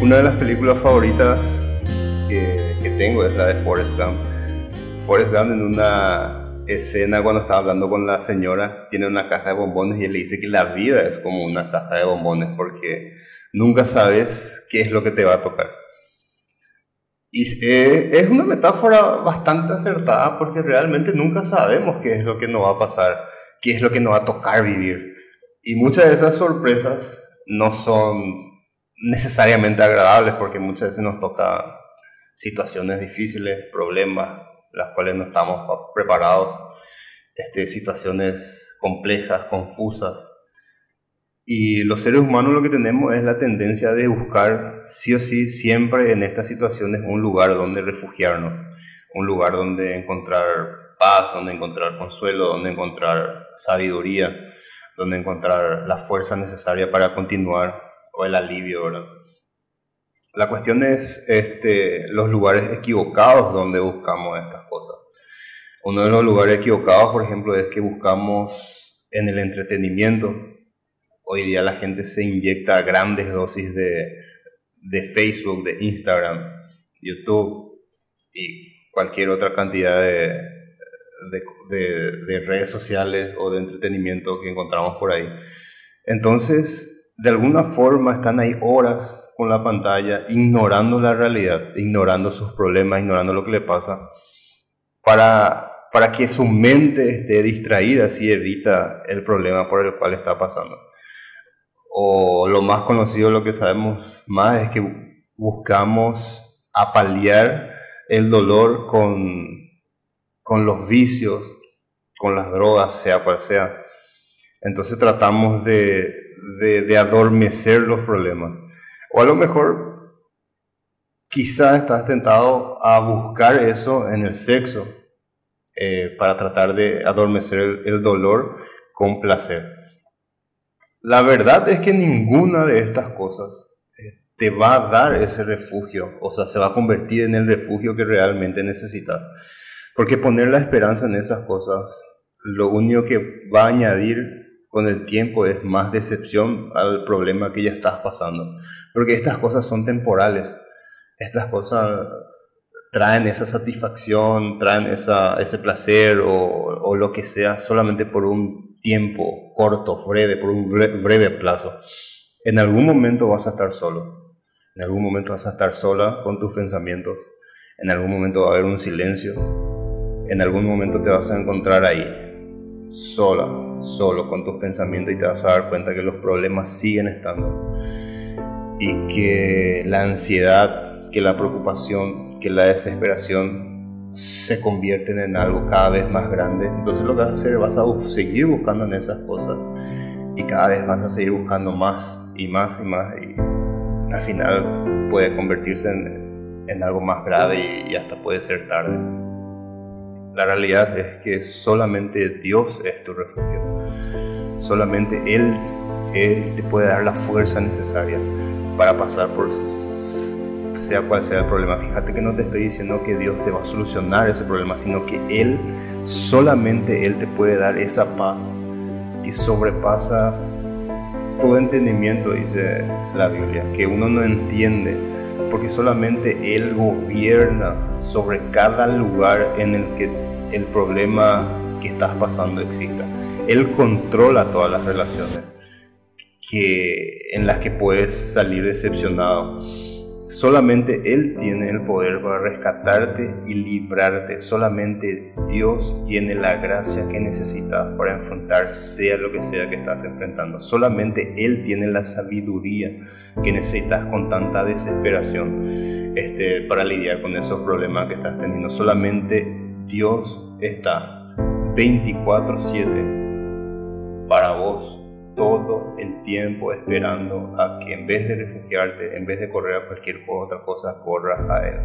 una de las películas favoritas que, que tengo es la de Forrest Gump. Forrest Gump en una escena cuando está hablando con la señora tiene una caja de bombones y él le dice que la vida es como una caja de bombones porque nunca sabes qué es lo que te va a tocar. Y eh, es una metáfora bastante acertada porque realmente nunca sabemos qué es lo que nos va a pasar, qué es lo que nos va a tocar vivir. Y muchas de esas sorpresas no son necesariamente agradables porque muchas veces nos toca situaciones difíciles, problemas, las cuales no estamos preparados, este, situaciones complejas, confusas. Y los seres humanos lo que tenemos es la tendencia de buscar sí o sí siempre en estas situaciones un lugar donde refugiarnos, un lugar donde encontrar paz, donde encontrar consuelo, donde encontrar sabiduría, donde encontrar la fuerza necesaria para continuar o el alivio, ¿verdad? La cuestión es este, los lugares equivocados donde buscamos estas cosas. Uno de los lugares equivocados, por ejemplo, es que buscamos en el entretenimiento, Hoy día la gente se inyecta grandes dosis de, de Facebook, de Instagram, YouTube y cualquier otra cantidad de, de, de, redes sociales o de entretenimiento que encontramos por ahí. Entonces, de alguna forma están ahí horas con la pantalla, ignorando la realidad, ignorando sus problemas, ignorando lo que le pasa, para, para que su mente esté distraída, así evita el problema por el cual está pasando o lo más conocido, lo que sabemos más, es que buscamos apalear el dolor con, con los vicios, con las drogas, sea cual sea. Entonces tratamos de, de, adormecer los problemas. O a lo mejor quizás estás tentado a buscar eso en el sexo eh, para tratar de adormecer el dolor con placer. La verdad es que ninguna de estas cosas eh, te va a dar ese refugio, o sea, se va a convertir en el refugio que realmente necesitas. Porque poner la esperanza en esas cosas, lo único que va a añadir con el tiempo es más decepción al problema que ya estás pasando. Porque estas cosas son temporales. Estas cosas traen esa satisfacción, traen esa, ese placer o, o lo que sea solamente por un tiempo corto, breve, por un breve plazo, en algún momento vas a estar solo. En algún momento vas a estar sola con tus pensamientos. En algún momento va a haber un silencio. En algún momento te vas a encontrar ahí, sola, solo con tus pensamientos y te vas a dar cuenta que los problemas siguen estando. Y que la ansiedad, que la preocupación, que la desesperación se convierten en algo cada vez más grande. Entonces lo que vas a hacer, vas a seguir buscando en esas cosas y cada vez vas a seguir buscando más y más y más y al final puede convertirse en, en algo más grave y, hasta puede ser tarde. La realidad es que solamente Dios es tu refugio. Solamente Él, te puede dar la fuerza necesaria para pasar por sea cual sea el problema. Fíjate que no te estoy diciendo que Dios te va a solucionar ese problema, sino que Él, solamente Él te puede dar esa paz que sobrepasa todo entendimiento, dice la Biblia, que uno no entiende, porque solamente Él gobierna sobre cada lugar en el que el problema que estás pasando exista. Él controla todas las relaciones que, en las que puedes salir decepcionado Solamente Él tiene el poder para rescatarte y librarte. Solamente Dios tiene la gracia que necesitas para enfrentar sea lo que sea que estás enfrentando. Solamente Él tiene la sabiduría que necesitas con tanta desesperación este, para lidiar con esos problemas que estás teniendo. Solamente Dios está 24/7 para vos todo el tiempo esperando a que en vez de refugiarte, en vez de correr a cualquier otra cosa, corras a Él.